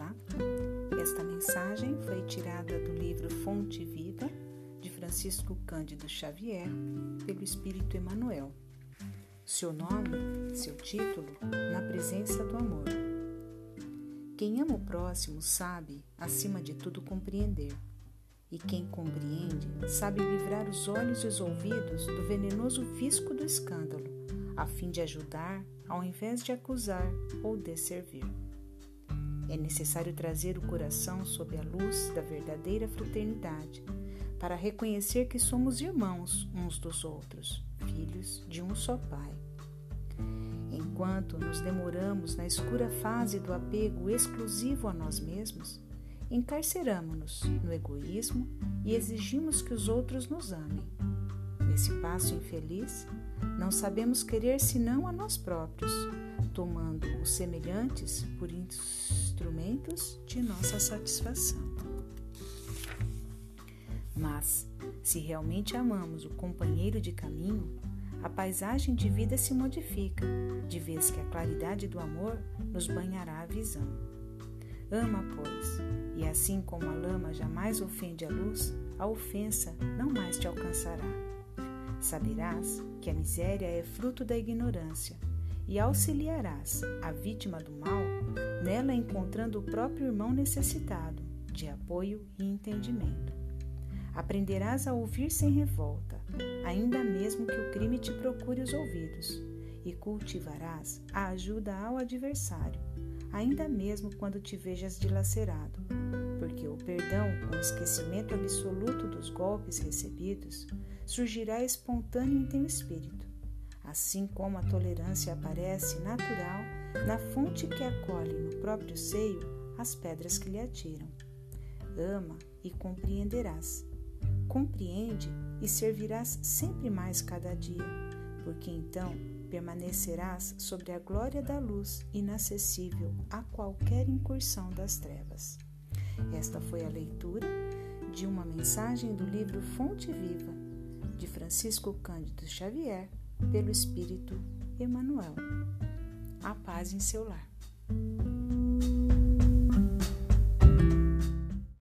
Olá, esta mensagem foi tirada do livro Fonte e Vida, de Francisco Cândido Xavier, pelo Espírito Emmanuel. Seu nome, seu título, na presença do amor. Quem ama o próximo sabe, acima de tudo, compreender. E quem compreende sabe livrar os olhos e os ouvidos do venenoso fisco do escândalo, a fim de ajudar ao invés de acusar ou desservir. É necessário trazer o coração sob a luz da verdadeira fraternidade, para reconhecer que somos irmãos uns dos outros, filhos de um só Pai. Enquanto nos demoramos na escura fase do apego exclusivo a nós mesmos, encarceramos-nos no egoísmo e exigimos que os outros nos amem. Nesse passo infeliz, não sabemos querer senão a nós próprios, tomando os semelhantes por instrumentos de nossa satisfação. Mas, se realmente amamos o companheiro de caminho, a paisagem de vida se modifica, de vez que a claridade do amor nos banhará a visão. Ama, pois, e assim como a lama jamais ofende a luz, a ofensa não mais te alcançará. Saberás que a miséria é fruto da ignorância e auxiliarás a vítima do mal, nela encontrando o próprio irmão necessitado de apoio e entendimento. Aprenderás a ouvir sem revolta, ainda mesmo que o crime te procure os ouvidos, e cultivarás a ajuda ao adversário, ainda mesmo quando te vejas dilacerado, porque o perdão, com esquecimento absoluto dos golpes recebidos, surgirá espontâneo em teu espírito assim como a tolerância aparece natural na fonte que acolhe no próprio seio as pedras que lhe atiram. Ama e compreenderás. Compreende e servirás sempre mais cada dia, porque então permanecerás sobre a glória da luz inacessível a qualquer incursão das trevas. Esta foi a leitura de uma mensagem do livro Fonte Viva, de Francisco Cândido Xavier, pelo Espírito Emanuel. A paz em seu lar.